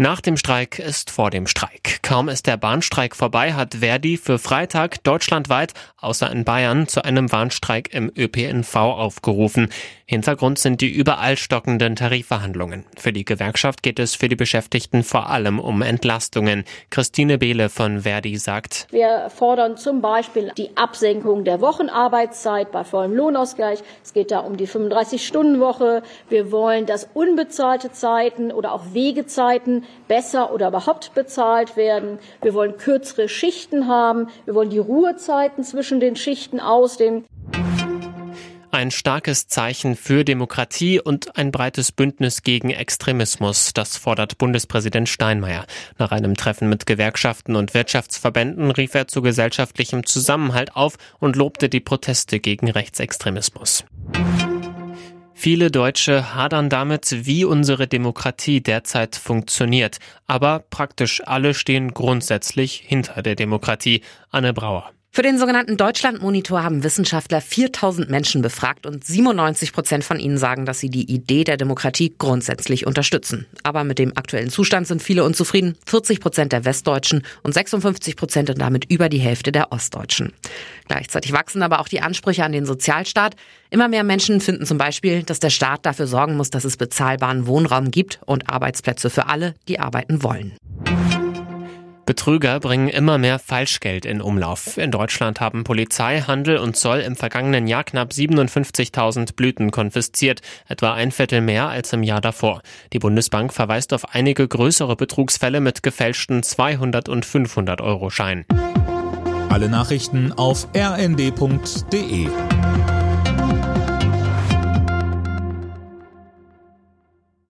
Nach dem Streik ist vor dem Streik. Kaum ist der Bahnstreik vorbei, hat Verdi für Freitag deutschlandweit, außer in Bayern, zu einem Warnstreik im ÖPNV aufgerufen. Hintergrund sind die überall stockenden Tarifverhandlungen. Für die Gewerkschaft geht es für die Beschäftigten vor allem um Entlastungen. Christine Behle von Verdi sagt, Wir fordern zum Beispiel die Absenkung der Wochenarbeitszeit bei vollem Lohnausgleich. Es geht da um die 35-Stunden-Woche. Wir wollen, dass unbezahlte Zeiten oder auch Wegezeiten besser oder überhaupt bezahlt werden. Wir wollen kürzere Schichten haben. Wir wollen die Ruhezeiten zwischen den Schichten ausdehnen. Ein starkes Zeichen für Demokratie und ein breites Bündnis gegen Extremismus, das fordert Bundespräsident Steinmeier. Nach einem Treffen mit Gewerkschaften und Wirtschaftsverbänden rief er zu gesellschaftlichem Zusammenhalt auf und lobte die Proteste gegen Rechtsextremismus. Viele Deutsche hadern damit, wie unsere Demokratie derzeit funktioniert. Aber praktisch alle stehen grundsätzlich hinter der Demokratie. Anne Brauer. Für den sogenannten Deutschlandmonitor haben Wissenschaftler 4000 Menschen befragt und 97 Prozent von ihnen sagen, dass sie die Idee der Demokratie grundsätzlich unterstützen. Aber mit dem aktuellen Zustand sind viele unzufrieden. 40 Prozent der Westdeutschen und 56 Prozent und damit über die Hälfte der Ostdeutschen. Gleichzeitig wachsen aber auch die Ansprüche an den Sozialstaat. Immer mehr Menschen finden zum Beispiel, dass der Staat dafür sorgen muss, dass es bezahlbaren Wohnraum gibt und Arbeitsplätze für alle, die arbeiten wollen. Betrüger bringen immer mehr Falschgeld in Umlauf. In Deutschland haben Polizei, Handel und Zoll im vergangenen Jahr knapp 57.000 Blüten konfisziert, etwa ein Viertel mehr als im Jahr davor. Die Bundesbank verweist auf einige größere Betrugsfälle mit gefälschten 200 und 500 Euro Scheinen. Alle Nachrichten auf rnd.de